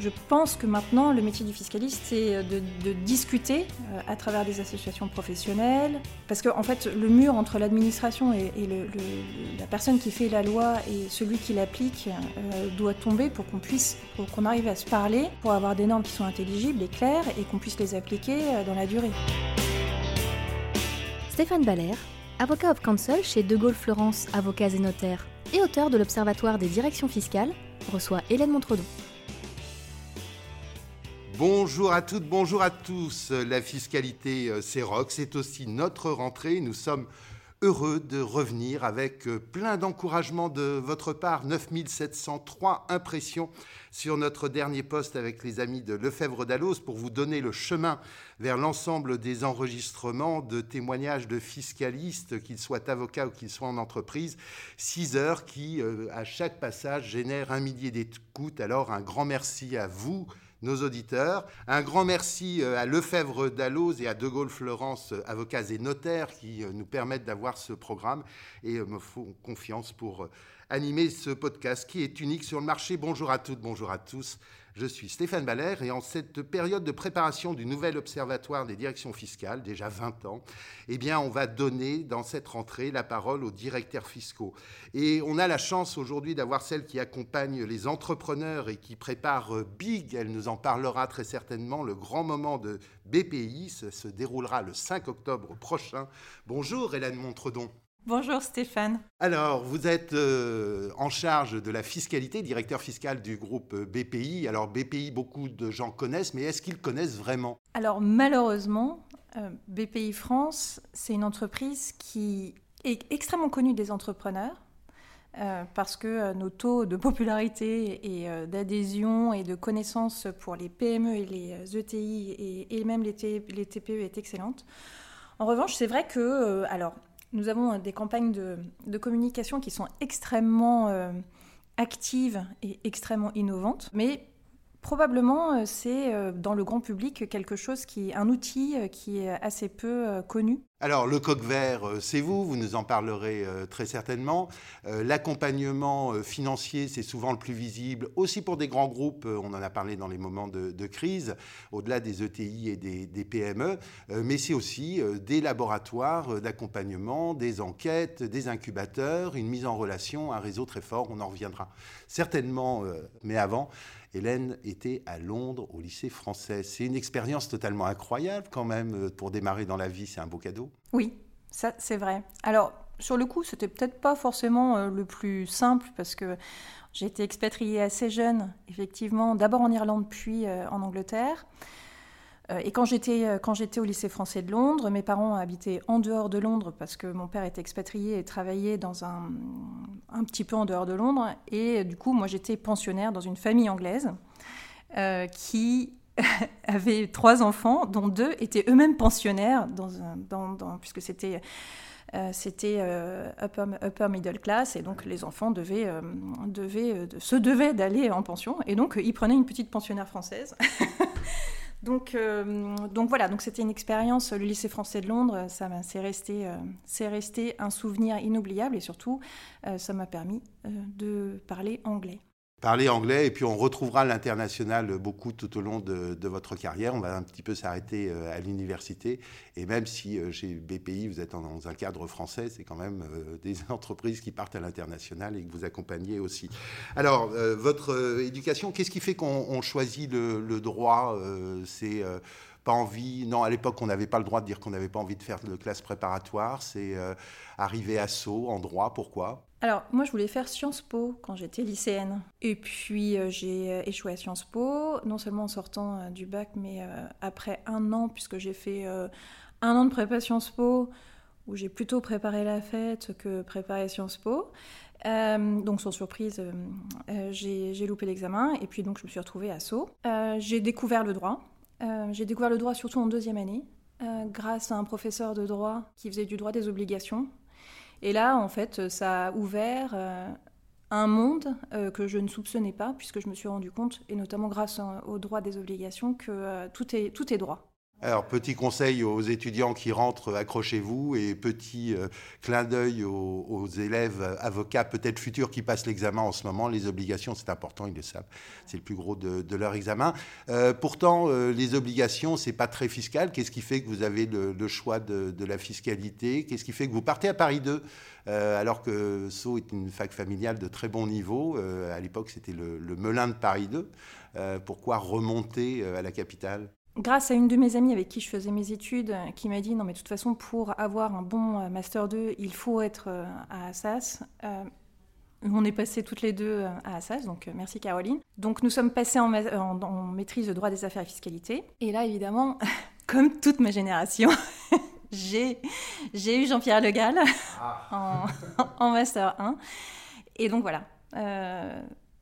Je pense que maintenant, le métier du fiscaliste, c'est de, de discuter euh, à travers des associations professionnelles. Parce qu'en en fait, le mur entre l'administration et, la personne qui fait la loi et celui qui l'applique euh, doit tomber pour qu'on puisse, pour qu'on arrive à se parler, pour avoir des normes qui sont intelligibles et claires et qu'on puisse les appliquer euh, dans la durée. Stéphane Baller, avocat of counsel chez De Gaulle Florence Avocats et Notaires et auteur de l'Observatoire des directions fiscales, reçoit Hélène Montredon. Bonjour à toutes, bonjour à tous. La fiscalité, euh, c'est rock, c'est aussi notre rentrée. Nous sommes heureux de revenir avec euh, plein d'encouragement de votre part. 9703 impressions sur notre dernier poste avec les amis de Lefebvre d'Allos pour vous donner le chemin vers l'ensemble des enregistrements de témoignages de fiscalistes, qu'ils soient avocats ou qu'ils soient en entreprise. 6 heures qui, euh, à chaque passage, génèrent un millier d'écoutes. Alors, un grand merci à vous nos auditeurs. Un grand merci euh, à Lefebvre Dalloz et à De Gaulle Florence, euh, avocats et notaires, qui euh, nous permettent d'avoir ce programme et me font confiance pour animer ce podcast qui est unique sur le marché. Bonjour à toutes, bonjour à tous. Je suis Stéphane Baller et en cette période de préparation du nouvel observatoire des directions fiscales, déjà 20 ans, eh bien, on va donner dans cette rentrée la parole aux directeurs fiscaux. Et on a la chance aujourd'hui d'avoir celle qui accompagne les entrepreneurs et qui prépare euh, Big, elle nous en parlera très certainement, le grand moment de BPI, se déroulera le 5 octobre prochain. Bonjour Hélène Montredon. Bonjour Stéphane. Alors, vous êtes euh, en charge de la fiscalité, directeur fiscal du groupe euh, BPI. Alors, BPI, beaucoup de gens connaissent, mais est-ce qu'ils connaissent vraiment? Alors malheureusement, euh, BPI France, c'est une entreprise qui est extrêmement connue des entrepreneurs. euh, parce que nos taux de popularité et d'adhésion et de connaissance pour les PME et les euh, ETI et, et même les, les TPE est excellente. En revanche, c'est vrai que alors nous avons euh, des campagnes de, communication qui sont extrêmement euh, actives et extrêmement innovantes, mais Probablement, euh, c'est euh, dans le grand public quelque chose qui, un outil euh, qui est assez peu connu. Alors, le coq vert, c'est vous, vous nous en parlerez très certainement. L'accompagnement financier, c'est souvent le plus visible, aussi pour des grands groupes, on en a parlé dans les moments de, crise, au-delà des ETI et des, PME, mais c'est aussi des laboratoires d'accompagnement, des enquêtes, des incubateurs, une mise en relation, un réseau très fort, on en reviendra certainement, mais avant. Hélène était à Londres au lycée français. C'est une expérience totalement incroyable quand même euh, pour démarrer dans la vie, c'est un beau cadeau. Oui, ça c'est vrai. Alors, sur le coup, c'était peut-être pas forcément euh, le plus simple parce que j'ai été expatriée assez jeune, effectivement, d'abord en Irlande puis euh, en Angleterre. Euh, et quand j'étais euh, quand j'étais au lycée français de Londres, mes parents habitaient en dehors de Londres parce que mon père était expatrié et travaillait dans un un petit peu en dehors de Londres. Et euh, du coup, moi, j'étais pensionnaire dans une famille anglaise qui avait trois enfants, dont deux étaient eux-mêmes pensionnaires, puisque c'était c'était upper, upper middle class, et donc les enfants devaient, devaient, de- se devaient d'aller en pension, et donc ils prenaient une petite pensionnaire française. donc, euh, donc voilà, donc c'était une expérience, le lycée français de Londres, ça m'a- c'est resté, euh, c'est resté un souvenir inoubliable, et surtout, euh, ça m'a permis de parler anglais. Parler anglais et puis on retrouvera l'international beaucoup tout au long de, votre carrière. On va un petit peu s'arrêter euh, à l'université et même si euh, chez BPI vous êtes dans un cadre français, c'est quand même euh, des entreprises qui partent à l'international et que vous accompagnez aussi. Alors votre éducation, qu'est-ce qui fait qu'on on choisit le, le droit C'est pas envie. Non, à l'époque, on n'avait pas le droit de dire qu'on n'avait pas envie de faire de classe préparatoire. C'est euh, arriver à Sceaux en droit. Pourquoi? Alors, moi, je voulais faire Sciences Po quand j'étais lycéenne. Et puis, euh, j'ai euh, échoué à Sciences Po, non seulement en sortant euh, du bac, mais après un an, puisque j'ai fait un an de prépa Sciences Po, où j'ai plutôt préparé la fête que préparé Sciences Po. Donc, sans surprise, j'ai loupé l'examen. Et puis, donc, je me suis retrouvée à Sceaux. J'ai découvert le droit. Euh, j'ai découvert le droit surtout en deuxième année, euh, grâce à un professeur de droit qui faisait du droit des obligations Et là, en fait, ça a ouvert un monde que je ne soupçonnais pas, puisque je me suis rendu compte, et notamment grâce au droit des obligations, que tout est droit. Alors, petit conseil aux étudiants qui rentrent, accrochez-vous, et petit euh, clin d'œil aux, élèves avocats, peut-être futurs, qui passent l'examen en ce moment. Les obligations, c'est important, ils le savent. C'est le plus gros de, leur examen. Euh, pourtant, euh, les obligations, c'est pas très fiscal. Qu'est-ce qui fait que vous avez le, choix de, la fiscalité? Qu'est-ce qui fait que vous partez à Paris 2 alors que Sceaux est une fac familiale de très bon niveau. à l'époque, c'était le, le, Melun de Paris 2. pourquoi remonter à la capitale? Grâce à une de mes amies avec qui je faisais mes études, qui m'a dit non mais de toute façon pour avoir un bon euh, master 2, il faut être euh, à Assas. Euh, on est passé toutes les deux à Assas, donc merci Caroline. Donc nous sommes passés en, maîtrise de droit des affaires et fiscalité. Et là évidemment, comme toute ma génération, j'ai eu Jean-Pierre Le Gall ah. en, master 1. Et donc voilà.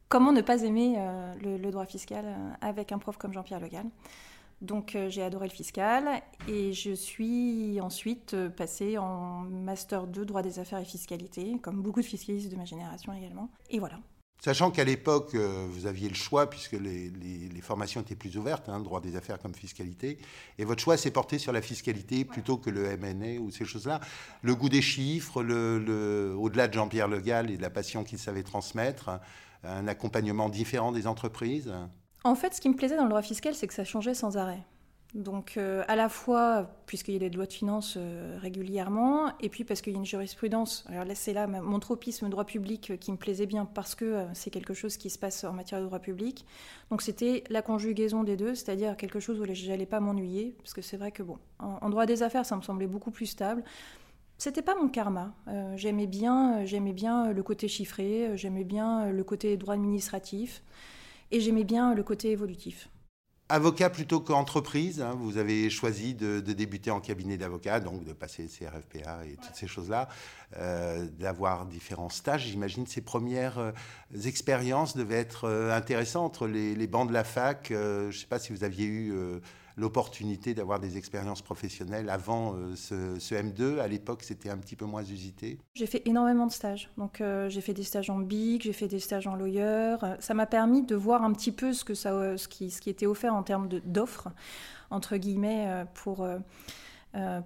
comment ne pas aimer le, le, droit fiscal avec un prof comme Jean-Pierre Le Gall? Donc euh, j'ai adoré le fiscal et je suis ensuite euh, passée en master 2 droit des affaires et fiscalité, comme beaucoup de fiscalistes de ma génération également. Et voilà. Sachant qu'à l'époque, euh, vous aviez le choix, puisque les, formations étaient plus ouvertes, hein, droit des affaires comme fiscalité, et votre choix s'est porté sur la fiscalité plutôt que le MNA ou ces choses-là. Le goût des chiffres, le, au-delà de Jean-Pierre Le Gall et de la passion qu'il savait transmettre, un accompagnement différent des entreprises? En fait, ce qui me plaisait dans le droit fiscal, c'est que ça changeait sans arrêt. Donc, euh, à la fois, puisqu'il y a des lois de finances euh, régulièrement, et puis parce qu'il y a une jurisprudence. Alors là, c'est là mon tropisme droit public euh, qui me plaisait bien, parce que c'est quelque chose qui se passe en matière de droit public. Donc, c'était la conjugaison des deux, c'est-à-dire quelque chose où j'allais pas m'ennuyer, parce que c'est vrai que, bon, en, droit des affaires, ça me semblait beaucoup plus stable. C'était pas mon karma. j'aimais bien, j'aimais bien le côté chiffré, j'aimais bien le côté droit administratif. Et j'aimais bien le côté évolutif. Avocat plutôt qu'entreprise, hein, vous avez choisi de, débuter en cabinet d'avocat, donc de passer le CRFPA et toutes ces choses-là, euh, d'avoir différents stages. J'imagine que ces premières euh, expériences devaient être euh, intéressantes. Les, les, bancs de la fac, je ne sais pas si vous aviez eu l'opportunité d'avoir des expériences professionnelles avant euh, ce, M2. À l'époque, c'était un petit peu moins usité. J'ai fait énormément de stages. Donc, euh, j'ai fait des stages en BIC, j'ai fait des stages en lawyer. Ça m'a permis de voir un petit peu ce, que ça, euh, ce, qui, ce qui était offert en termes d'offres, entre guillemets, pour,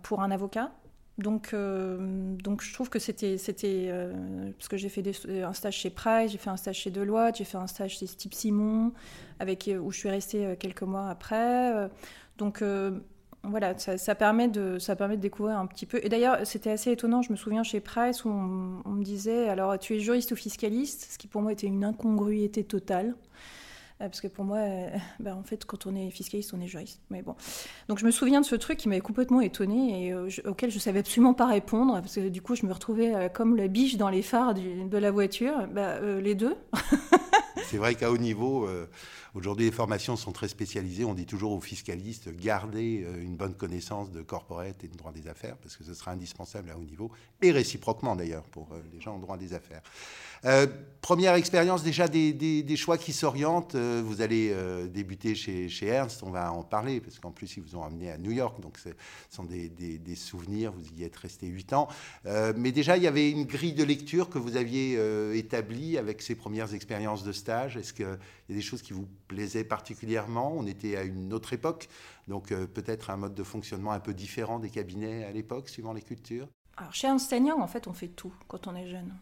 pour un avocat. Donc, donc je trouve que c'était, c'était parce que j'ai fait un stage chez Price, j'ai fait un stage chez Deloitte, j'ai fait un stage chez Steve Simon, avec où je suis restée quelques mois après. Donc euh, voilà, ça, permet de, ça permet de découvrir un petit peu. Et d'ailleurs, c'était assez étonnant, je me souviens chez Price où on, me disait, alors tu es juriste ou fiscaliste, ce qui pour moi était une incongruité totale. Euh, parce que pour moi, euh, ben, en fait, quand on est fiscaliste, on est juriste. Mais bon. Donc je me souviens de ce truc qui m'avait complètement étonnée et auquel je savais absolument pas répondre. Parce que du coup, je me retrouvais comme la biche dans les phares de la voiture. Ben, les deux. C'est vrai qu'à haut niveau, Aujourd'hui, les formations sont très spécialisées. On dit toujours aux fiscalistes, gardez euh, une bonne connaissance de corporate et de droit des affaires, parce que ce sera indispensable à haut niveau, et réciproquement d'ailleurs, pour euh, les gens en droit des affaires. Euh, première expérience déjà des, choix qui s'orientent. vous allez débuter chez, Ernst, on va en parler, parce qu'en plus, ils vous ont amené à New York, donc ce sont des, souvenirs, vous y êtes resté 8 ans. mais déjà, il y avait une grille de lecture que vous aviez établie avec ces premières expériences de stage. Est-ce des choses qui vous plaisait particulièrement. On était à une autre époque, donc euh, peut-être un mode de fonctionnement un peu différent des cabinets à l'époque, suivant les cultures. Alors chez Young, en fait, on fait tout quand on est jeune.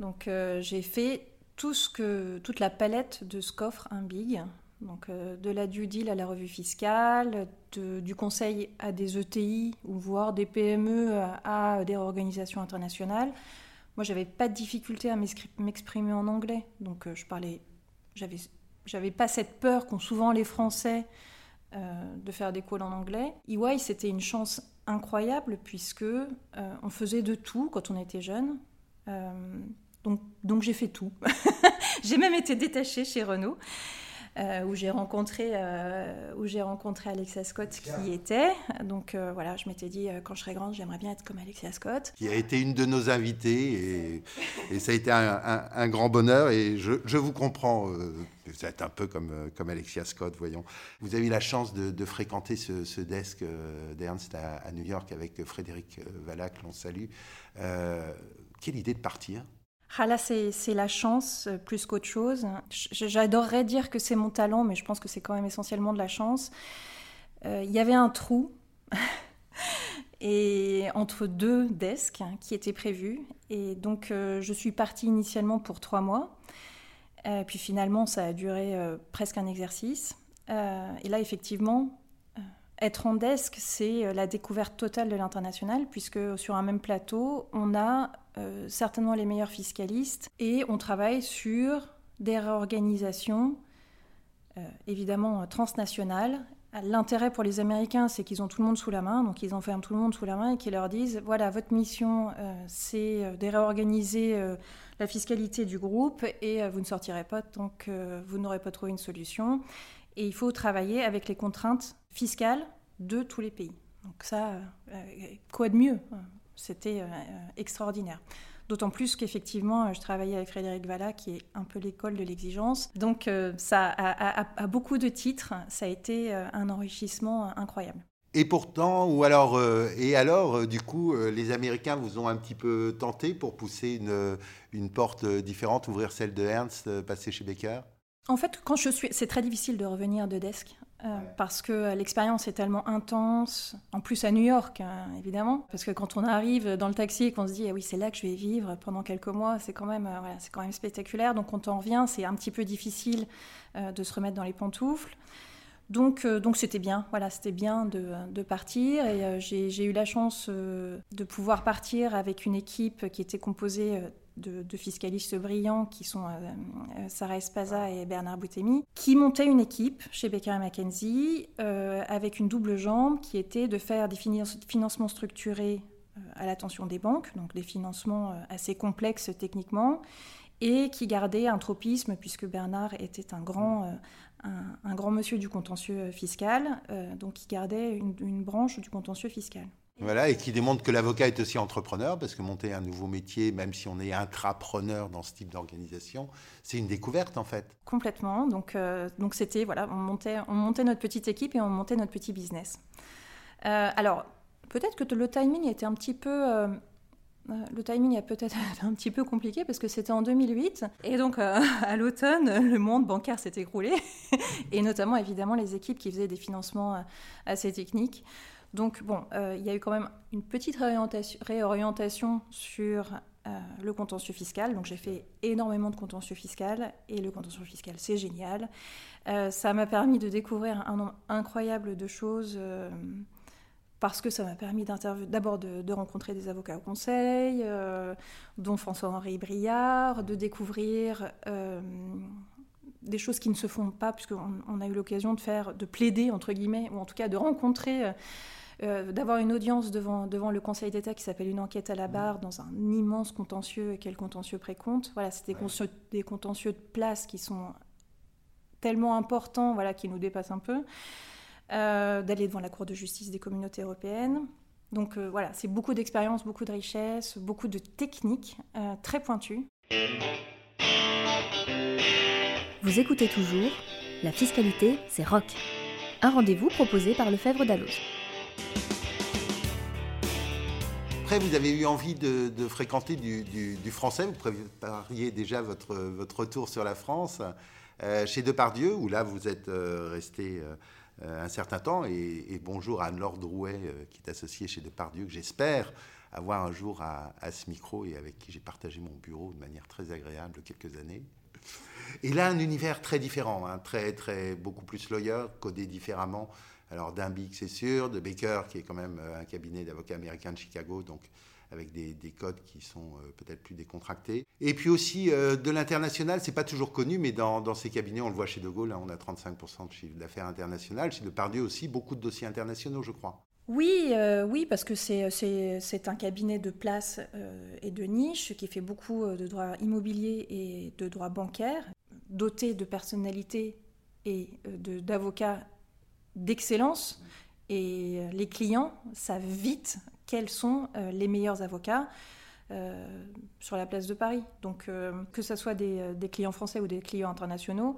Donc euh, j'ai fait tout ce que, toute la palette de ce qu'offre un big. Donc euh, de la due deal à la revue fiscale, du conseil à des ETI ou voire des PME à, des organisations internationales. Moi, j'avais pas de difficulté à m'exprimer en anglais, donc je parlais, j'avais j'avais pas cette peur qu'ont souvent les Français euh, de faire des calls en anglais. EY, c'était une chance incroyable puisque euh, on faisait de tout quand on était jeune. Euh, donc, donc j'ai fait tout. j'ai même été détachée chez Renault. Euh, où j'ai rencontré, euh, où j'ai rencontré Alexia Scott qui y était. Donc euh, voilà, je m'étais dit, quand je serai grande, j'aimerais bien être comme Alexia Scott. Qui a été une de nos invitées et, ça a été un, grand bonheur et je, vous comprends. vous êtes un peu comme, comme Alexia Scott, voyons. Vous avez eu la chance de, fréquenter ce, desk d'Ernst à, à, New York avec Frédéric Valac, l'on salue. quelle idée de partir? Ah là, c'est la chance euh, plus qu'autre chose. J'adorerais dire que c'est mon talent, mais je pense que c'est quand même essentiellement de la chance. Euh, il y avait un trou et entre deux desks qui étaient prévus. Et donc, euh, je suis partie initialement pour trois mois. puis finalement, ça a duré presque un exercice. et là, effectivement, être en desk, c'est la découverte totale de l'international, puisque sur un même plateau, on a euh, certainement les meilleurs fiscalistes, et on travaille sur des réorganisations, euh, évidemment transnationales. L'intérêt pour les Américains, c'est qu'ils ont tout le monde sous la main, donc ils enferment tout le monde sous la main et qu'ils leur disent, voilà, votre mission, euh, c'est de réorganiser la fiscalité du groupe et vous ne sortirez pas tant que vous n'aurez pas trouvé une solution. Et il faut travailler avec les contraintes fiscales de tous les pays. Donc ça, quoi de mieux? C'était euh, extraordinaire. D'autant plus qu'effectivement, je travaillais avec Frédéric Valla, qui est un peu l'école de l'exigence. Donc, euh, ça a, beaucoup de titres. Ça a été euh, un enrichissement incroyable. Et pourtant, ou alors, et alors, du coup, les Américains vous ont un petit peu tenté pour pousser une, une porte différente, ouvrir celle de Ernst, passer chez Becker En fait, quand je suis, c'est très difficile de revenir de desk. Euh, parce que l'expérience est tellement intense, en plus à New York, hein, évidemment, parce que quand on arrive dans le taxi et qu'on se dit ah oui c'est là que je vais vivre pendant quelques mois, c'est quand même euh, c'est quand même spectaculaire. Donc quand on revient, c'est un petit peu difficile euh, de se remettre dans les pantoufles. Donc donc c'était bien, voilà, c'était bien de, de, partir et j'ai eu la chance de pouvoir partir avec une équipe qui était composée de, fiscalistes brillants qui sont euh, euh, Sarah Espaza et Bernard Boutemi, qui montaient une équipe chez Baker McKenzie euh, avec une double jambe qui était de faire des financements structurés à l'attention des banques, donc des financements assez complexes techniquement, et qui gardait un tropisme, puisque Bernard était un grand, un, grand monsieur du contentieux fiscal, donc qui gardait une branche du contentieux fiscal. Voilà, et qui démontre que l'avocat est aussi entrepreneur, parce que monter un nouveau métier, même si on est intrapreneur dans ce type d'organisation, c'est une découverte en fait. Complètement. Donc, euh, donc c'était voilà, on montait, on montait notre petite équipe et on montait notre petit business. Euh, alors, peut-être que le timing était un petit peu euh, le timing a peut-être un petit peu compliqué parce que c'était en 2008 et donc à l'automne le monde bancaire s'est écroulé et notamment évidemment les équipes qui faisaient des financements assez techniques. Donc bon, euh, il y a eu quand même une petite réorientation, sur euh, le contentieux fiscal. Donc j'ai fait énormément de contentieux fiscal et le contentieux fiscal c'est génial. Euh, ça m'a permis de découvrir un nombre incroyable de choses parce que ça m'a permis d'abord de, rencontrer des avocats au conseil, dont François-Henri Briard, de découvrir des choses qui ne se font pas, puisqu'on on a eu l'occasion de faire, de plaider, entre guillemets, ou en tout cas de rencontrer euh, d'avoir une audience devant, devant le Conseil d'État qui s'appelle une enquête à la barre dans un immense contentieux et quel contentieux précompte. Voilà, c'est des, contentieux de place qui sont tellement importants, voilà, qui nous dépassent un peu. Euh, d'aller devant la Cour de justice des communautés européennes. Donc euh, voilà, c'est beaucoup d'expérience, beaucoup de richesse, beaucoup de techniques très pointues. Vous écoutez toujours La fiscalité, c'est rock. Un rendez-vous proposé par Lefebvre Dalloz. Après, vous avez eu envie de, fréquenter du, français. Vous prépariez déjà votre, retour sur la France euh, chez Depardieu, où là, vous êtes euh, resté euh, un certain temps. Et, bonjour à Anne-Laure Drouet, qui est associée chez Depardieu, que j'espère avoir un jour à, ce micro et avec qui j'ai partagé mon bureau de manière très agréable quelques années. Et là, un univers très différent, hein, très, très, beaucoup plus lawyer, codé différemment. Alors d'Imbic, c'est sûr, de Baker, qui est quand même euh, un cabinet d'avocats américains de Chicago, donc avec des, codes qui sont euh, peut-être plus décontractés. Et puis aussi euh, de l'international, c'est pas toujours connu, mais dans, ces cabinets, on le voit chez De Gaulle, hein, on a 35% de chiffre d'affaires international. Chez Depardieu aussi, beaucoup de dossiers internationaux, je crois. Oui, oui, parce que c'est un cabinet de place et de niche qui fait beaucoup de droits immobiliers et de droits bancaires, doté de personnalités et d'avocats d'excellence. Et les clients savent vite quels sont les meilleurs avocats. sur la place de Paris. Donc, que ce soit des, clients français ou des clients internationaux,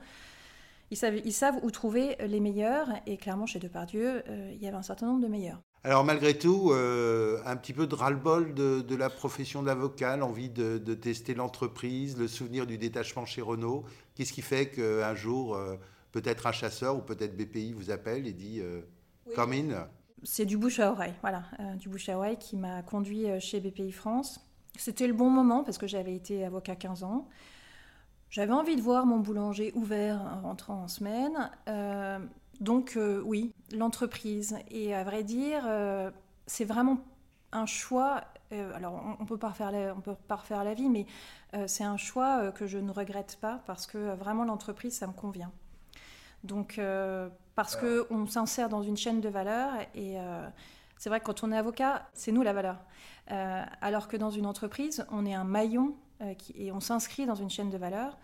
ils savent, ils savent où trouver les meilleurs. Et clairement, chez Depardieu, il y avait un certain nombre de meilleurs. Alors malgré tout, euh, un petit peu de ras-le-bol de, la profession d'avocat, l'envie de, tester l'entreprise, le souvenir du détachement chez Renault. Qu'est-ce qui fait qu'un jour, euh, peut-être un chasseur ou peut-être BPI vous appelle et dit euh, Come in C'est du bouche à oreille, voilà, du bouche à oreille qui m'a conduit chez BPI France. C'était le bon moment parce que j'avais été avocat 15 ans. J'avais envie de voir mon boulanger ouvert en rentrant en semaine. Donc euh, oui, l'entreprise. Et à vrai dire, euh, c'est vraiment un choix. Euh, alors on, ne peut pas refaire la, on peut pas refaire la vie, mais c'est un choix que je ne regrette pas parce que vraiment l'entreprise, ça me convient. Donc parce que on s'insère dans une chaîne de valeur et c'est vrai que quand on est avocat, c'est nous la valeur. alors que dans une entreprise, on est un maillon et on s'inscrit dans une chaîne de valeur.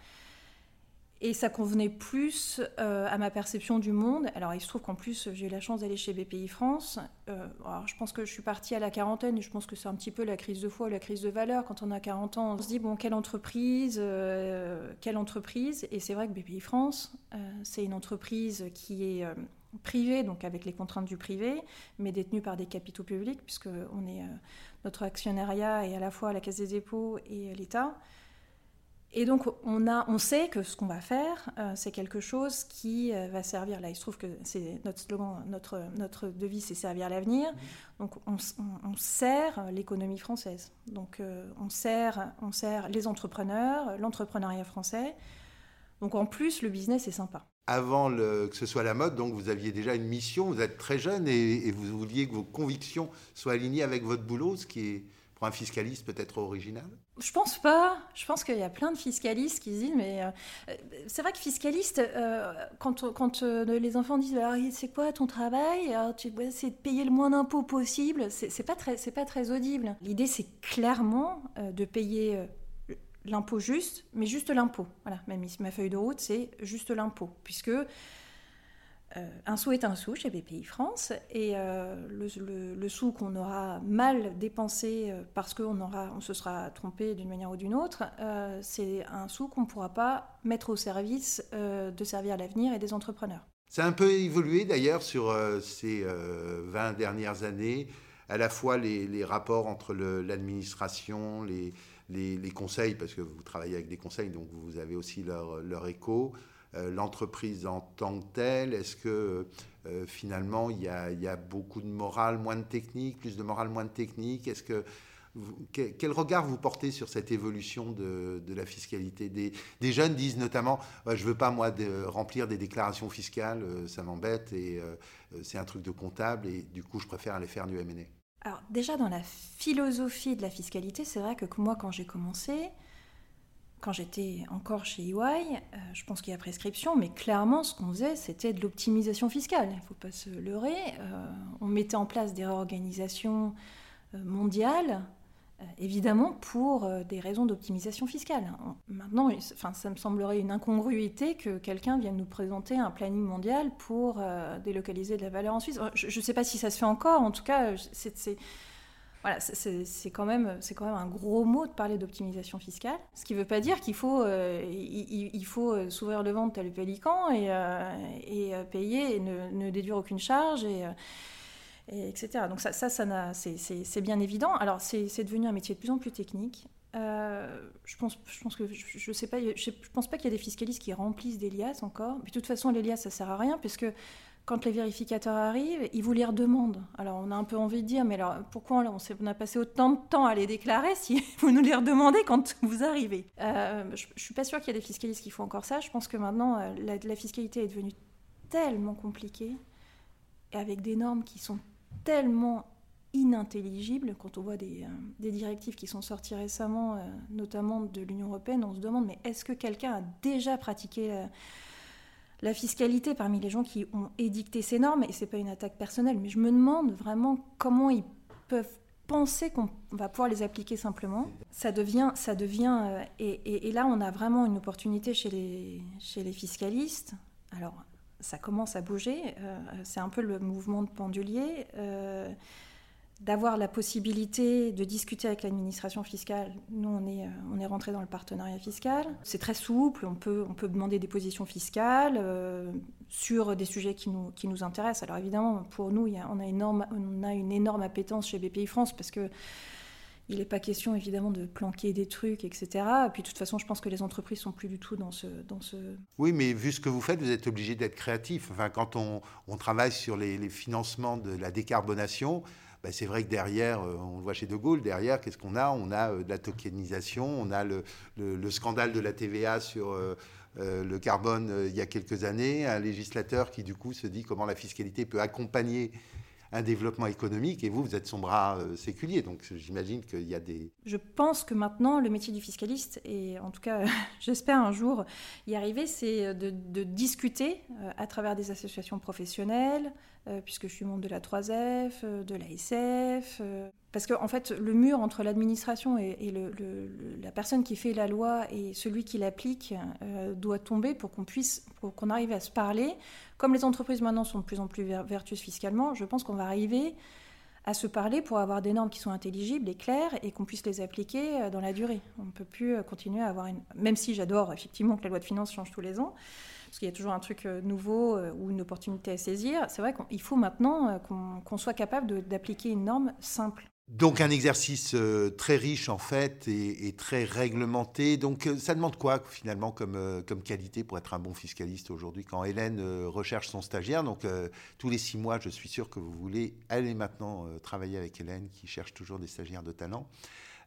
Et ça convenait plus euh, à ma perception du monde. Alors il se trouve qu'en plus j'ai eu la chance d'aller chez BPI France. Euh, alors, je pense que je suis partie à la quarantaine et je pense que c'est un petit peu la crise de foi, la crise de valeur. Quand on a 40 ans, on se dit bon quelle entreprise, euh, quelle entreprise? Et c'est vrai que BPI France, c'est une entreprise qui est privée, donc avec les contraintes du privé, mais détenue par des capitaux publics puisque on est notre actionnariat est à la fois la Caisse des dépôts et l'État. Et donc, on, a, on sait que ce qu'on va faire, euh, c'est quelque chose qui euh, va servir. Là, il se trouve que c'est notre slogan, notre, notre devise, c'est servir l'avenir. Mmh. Donc, on, sert l'économie française. Donc, euh, on, sert, on sert les entrepreneurs, l'entrepreneuriat français. Donc, en plus, le business est sympa. Avant le, que ce soit la mode, donc vous aviez déjà une mission, vous êtes très jeune et, et vous vouliez que vos convictions soient alignées avec votre boulot, ce qui est pour un fiscaliste peut-être original? Je pense pas. Je pense qu'il y a plein de fiscalistes qui disent, mais euh, c'est vrai que fiscaliste, euh, quand, euh, les enfants disent, c'est quoi ton travail? C'est de payer le moins d'impôts possible. C'est pas très, pas très audible. L'idée, c'est clairement de payer l'impôt juste, mais juste l'impôt. Voilà, même ma feuille de route, c'est juste l'impôt, puisque euh, un sou est un sou chez BPI France et euh, le, sou qu'on aura mal dépensé euh, parce qu'on on se sera trompé d'une manière ou d'une autre, c'est un sou qu'on ne pourra pas mettre au service de servir l'avenir et des entrepreneurs. Ça a un peu évolué d'ailleurs sur ces 20 dernières années, à la fois les, rapports entre l'administration, les, conseils, parce que vous travaillez avec des conseils, donc vous avez aussi leur écho. Euh, l'entreprise en tant que telle Est-ce que euh, finalement il y, a, beaucoup de morale, moins de technique, plus de morale, moins de technique? Est-ce que quel regard vous portez sur cette évolution de, la fiscalité? Des, jeunes disent notamment Je ne veux pas, moi, de, remplir des déclarations fiscales, euh, ça m'embête et c'est un truc de comptable et du coup, je préfère aller faire du MNE. Alors, déjà, dans la philosophie de la fiscalité, c'est vrai que moi, quand j'ai commencé, quand j'étais encore chez EY, euh, je pense qu'il y a prescription, mais clairement, ce qu'on faisait, c'était de l'optimisation fiscale. Il ne faut pas se leurrer. Euh, on mettait en place des réorganisations euh, mondiales, évidemment, pour des raisons d'optimisation fiscale. Maintenant, enfin, ça me semblerait une incongruité que quelqu'un vienne nous présenter un planning mondial pour délocaliser de la valeur en Suisse. Je ne sais pas si ça se fait encore. En tout cas, c'est voilà, c'est quand, même, quand même un gros mot de parler d'optimisation fiscale. Ce qui ne veut pas dire qu'il faut, euh, il, faut euh, s'ouvrir le ventre tel le pélican et, euh, payer et ne, déduire aucune charge. Et, etc. Donc ça, ça, c'est bien évident. Alors c'est devenu un métier de plus en plus technique. je pense, je pense que je, sais pas, je, pense pas qu'il y a des fiscalistes qui remplissent des liasses encore. Mais de toute façon, les liasses, ça sert à rien puisque quand les vérificateurs arrivent, ils vous les redemandent. Alors on a un peu envie de dire, mais alors pourquoi on, a passé autant de temps à les déclarer si vous nous les redemandez quand vous arrivez? Euh, Je ne suis pas sûre qu'il y ait des fiscalistes qui font encore ça. Je pense que maintenant, euh, la, fiscalité est devenue tellement compliquée, et avec des normes qui sont tellement inintelligibles. Quand on voit des, euh, directives qui sont sorties récemment, notamment de l'Union européenne, on se demande, mais est-ce que quelqu'un a déjà pratiqué la fiscalité parmi les gens qui ont édicté ces normes, et c'est pas une attaque personnelle, mais je me demande vraiment comment ils peuvent penser qu'on va pouvoir les appliquer simplement. Ça devient, ça devient, euh, et, là on a vraiment une opportunité chez les, chez les fiscalistes. Alors ça commence à bouger. c'est un peu le mouvement de pendulier d'avoir la possibilité de discuter avec l'administration fiscale. Nous, on est, euh, on est rentré dans le partenariat fiscal. C'est très souple, on peut, on peut demander des positions fiscales euh, sur des sujets qui nous, qui nous intéressent. Alors évidemment, pour nous, on, a énorme, on a une énorme appétence chez BPI France parce que il n'est pas question évidemment de planquer des trucs, etc. Et puis de toute façon, je pense que les entreprises sont plus du tout dans ce... Dans ce... Oui, mais vu ce que vous faites, vous êtes obligé d'être créatif. Enfin, quand on, on travaille sur les, financements de la décarbonation, bah, c'est vrai que derrière, euh, on le voit chez De Gaulle, derrière, qu'est-ce qu'on a? On a euh, de la tokenisation, on a le, scandale de la TVA sur euh, le carbone il y a quelques années, un législateur qui du coup se dit comment la fiscalité peut accompagner un développement économique et vous, vous êtes son bras séculier. Donc j'imagine qu'il y a des... Je pense que maintenant, le métier du fiscaliste, et en tout cas j'espère un jour y arriver, c'est de, discuter à travers des associations professionnelles, euh, puisque je suis membre de la 3F, euh, de l'ASF. Euh, parce qu'en en fait, le mur entre l'administration et, la personne qui fait la loi et celui qui l'applique doit tomber pour qu'on puisse, pour qu'on arrive à se parler. Comme les entreprises maintenant sont de plus en plus vertueuses fiscalement, je pense qu'on va arriver à se parler pour avoir des normes qui sont intelligibles et claires et qu'on puisse les appliquer dans la durée. On ne peut plus continuer à avoir une... Même si j'adore effectivement que la loi de finances change tous les ans, parce qu'il y a toujours un truc euh, nouveau euh, ou une opportunité à saisir. C'est vrai qu'il faut maintenant euh, qu'on soit capable d'appliquer une norme simple. Donc un exercice très riche en fait et, très réglementé. Donc ça demande quoi finalement comme, comme qualité pour être un bon fiscaliste aujourd'hui Quand Hélène recherche son stagiaire, donc tous les six mois, je suis sûr que vous voulez aller maintenant travailler avec Hélène qui cherche toujours des stagiaires de talent.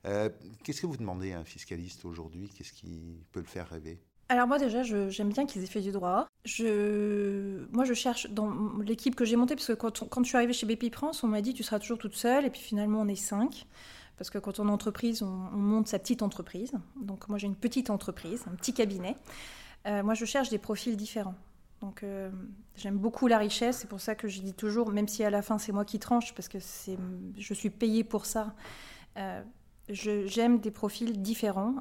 Qu'est-ce que vous demandez à un fiscaliste aujourd'hui? Qu'est-ce qui peut le faire rêver? Alors moi déjà, j'aime bien qu'ils aient fait du droit. Moi, je cherche dans l'équipe que j'ai montée, parce que quand, quand, je suis arrivée chez BP France, on m'a dit tu seras toujours toute seule, et puis finalement on est cinq. Parce que quand on est entreprise, on, monte sa petite entreprise. Donc moi j'ai une petite entreprise, un petit cabinet. Euh, moi je cherche des profils différents. Donc euh, j'aime beaucoup la richesse, c'est pour ça que je dis toujours, même si à la fin c'est moi qui tranche, parce que je suis payée pour ça. Euh, j'aime des profils différents,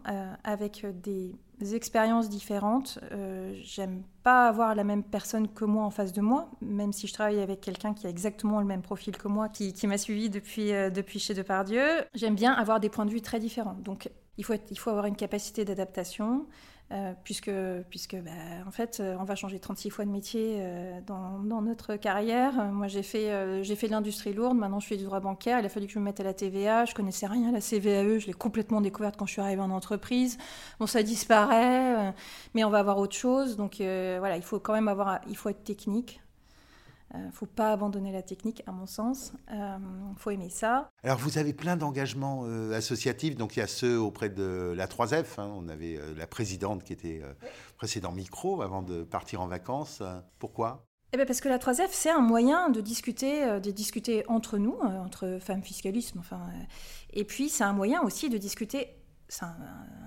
avec des, expériences différentes. Euh, j'aime pas avoir la même personne que moi en face de moi, même si je travaille avec quelqu'un qui a exactement le même profil que moi, qui, m'a suivi depuis, euh, depuis chez Depardieu. J'aime bien avoir des points de vue très différents. Donc il faut, il faut avoir une capacité d'adaptation. Euh, puisque, puisque bah, en fait, euh, on va changer 36 fois de métier euh, dans, notre carrière. Moi, j'ai fait, fait l'industrie lourde, maintenant je fais du droit bancaire. Il a fallu que je me mette à la TVA. Je connaissais rien à la CVAE, je l'ai complètement découverte quand je suis arrivée en entreprise. Bon, ça disparaît, mais on va avoir autre chose. Donc voilà, il faut quand même avoir, il faut être technique. Il euh, ne faut pas abandonner la technique, à mon sens. Il euh, faut aimer ça. Alors, vous avez plein d'engagements euh, associatifs. Donc, il y a ceux auprès de la 3F. Hein. On avait la présidente qui était précédent micro avant de partir en vacances. Pourquoi? Eh bien parce que la 3F, c'est un moyen de discuter, de discuter entre nous, entre femmes fiscalisme. Enfin, et puis, c'est un moyen aussi de discuter c'est un,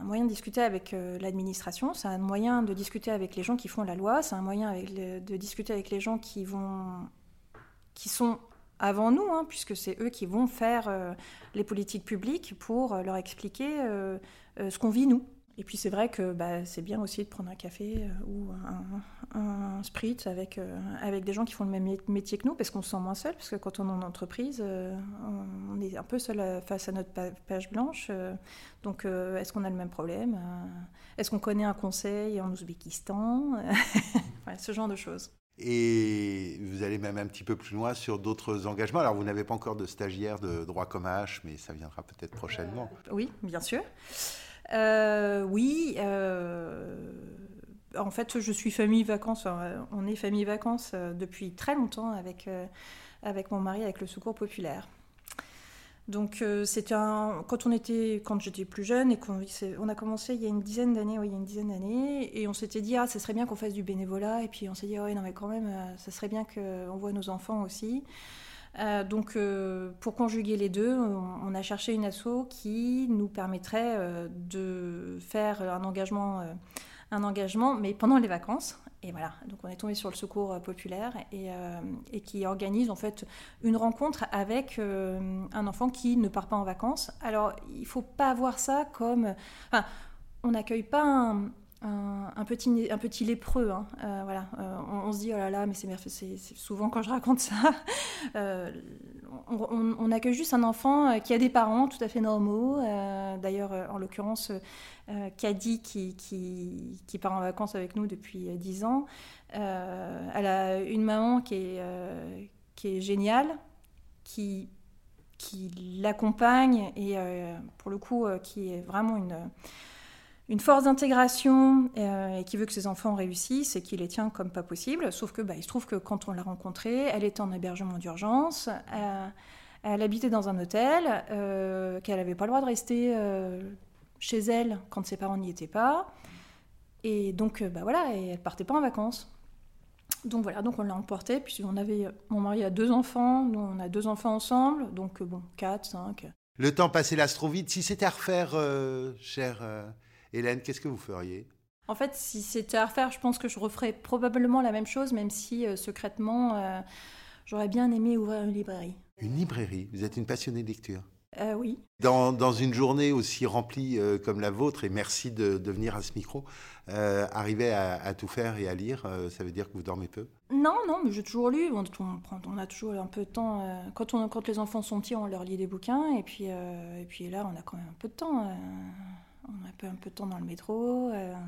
moyen de discuter avec euh, l'administration, c'est un moyen de discuter avec les gens qui font la loi, c'est un moyen de discuter avec les gens qui vont, qui sont avant nous, hein, puisque c'est eux qui vont faire euh, les politiques publiques pour euh, leur expliquer ce qu'on vit nous. Et puis c'est vrai que bah, c'est bien aussi de prendre un café euh, ou un, spritz avec, euh, avec des gens qui font le même métier que nous, parce qu'on se sent moins seul, parce que quand on est en entreprise, euh, on est un peu seul face à notre page blanche. donc est-ce qu'on a le même problème Est-ce qu'on connaît un conseil en Ouzbékistan Ce genre de choses. Et vous allez même un petit peu plus loin sur d'autres engagements. Alors, vous n'avez pas encore de stagiaire de droit comme H, mais ça viendra peut-être prochainement. oui, bien sûr. Euh, oui. Euh, en fait, je suis famille vacances. On est famille vacances euh, depuis très longtemps avec, avec mon mari, avec le Secours populaire. Donc c'était un quand on était quand j'étais plus jeune et on a commencé il y a une dizaine d'années, oui, il y a une dizaine d'années et on s'était dit ah ça serait bien qu'on fasse du bénévolat et puis on s'est dit oui non mais quand même ça serait bien qu'on voit nos enfants aussi. Euh, donc, euh, pour conjuguer les deux, on, a cherché une asso qui nous permettrait euh, de faire un engagement, un engagement, mais pendant les vacances. Et voilà, donc on est tombé sur le secours populaire et, qui organise en fait une rencontre avec un enfant qui ne part pas en vacances. Alors, il faut pas voir ça comme, enfin, on n'accueille pas un, un, petit, un petit lépreux. Hein. voilà. On, se dit, oh là là, mais c'est souvent quand je raconte ça. on n'a que juste un enfant qui a des parents tout à fait normaux. D'ailleurs, en l'occurrence, Caddy, qui, qui, part en vacances avec nous depuis 10 ans, elle a une maman qui est, qui est géniale, qui qui l'accompagne et euh, pour le coup euh, qui est vraiment une, une force d'intégration euh, et qui veut que ses enfants réussissent et qui les tient comme pas possible. Sauf que bah, il se trouve que quand on l'a rencontrée, elle était en hébergement d'urgence, elle habitait dans un hôtel, qu'elle n'avait pas le droit de rester chez elle quand ses parents n'y étaient pas. Et donc, bah voilà, et elle partait pas en vacances. Donc voilà, donc on l'a emporté, puis on avait, mon mari a deux enfants, nous on a deux enfants ensemble, donc euh, bon, quatre, cinq. Le temps passé l'astro vite. Si c'était à refaire, euh, euh, Hélène, qu'est-ce que vous feriez? En fait, si c'était à refaire, je pense que je referais probablement la même chose, même si secrètement, j'aurais bien aimé ouvrir une librairie. Une librairie? Vous êtes une passionnée de lecture? Euh, oui. Dans, dans, une journée aussi remplie euh, comme la vôtre, et merci de, de venir à ce micro, euh, arriver à, à, tout faire et à lire, ça veut dire que vous dormez peu? Non, non, mais j'ai toujours lu. On, on, a toujours un peu de temps. quand, on, quand les enfants sont petits, on leur lit des bouquins, et puis, et puis là, on a quand même un peu de temps. On a un peu, un peu de temps dans le métro. Hein,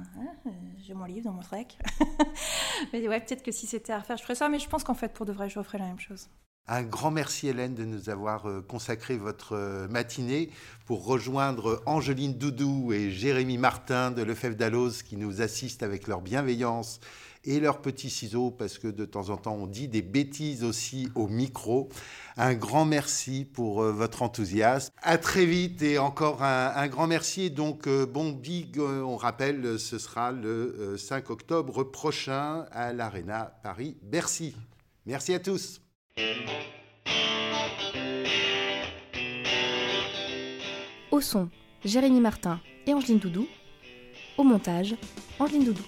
j'ai mon livre dans mon sac. mais ouais, peut-être que si c'était à refaire, je ferais ça. Mais je pense qu'en fait, pour de vrai, je referais la même chose. Un grand merci Hélène de nous avoir euh, consacré votre euh, matinée pour rejoindre Angeline Doudou et Jérémy Martin de Lefebvre d'Alloz qui nous assistent avec leur bienveillance et leurs petits ciseaux parce que de temps en temps on dit des bêtises aussi au micro. Un grand merci pour euh, votre enthousiasme. À très vite et encore un, grand merci. donc bon big, on rappelle, ce sera le 5 octobre prochain à l'Arena Paris-Bercy. Merci à tous. Au son, Jérémy Martin et Angeline Doudou. Au montage, Angeline Doudou.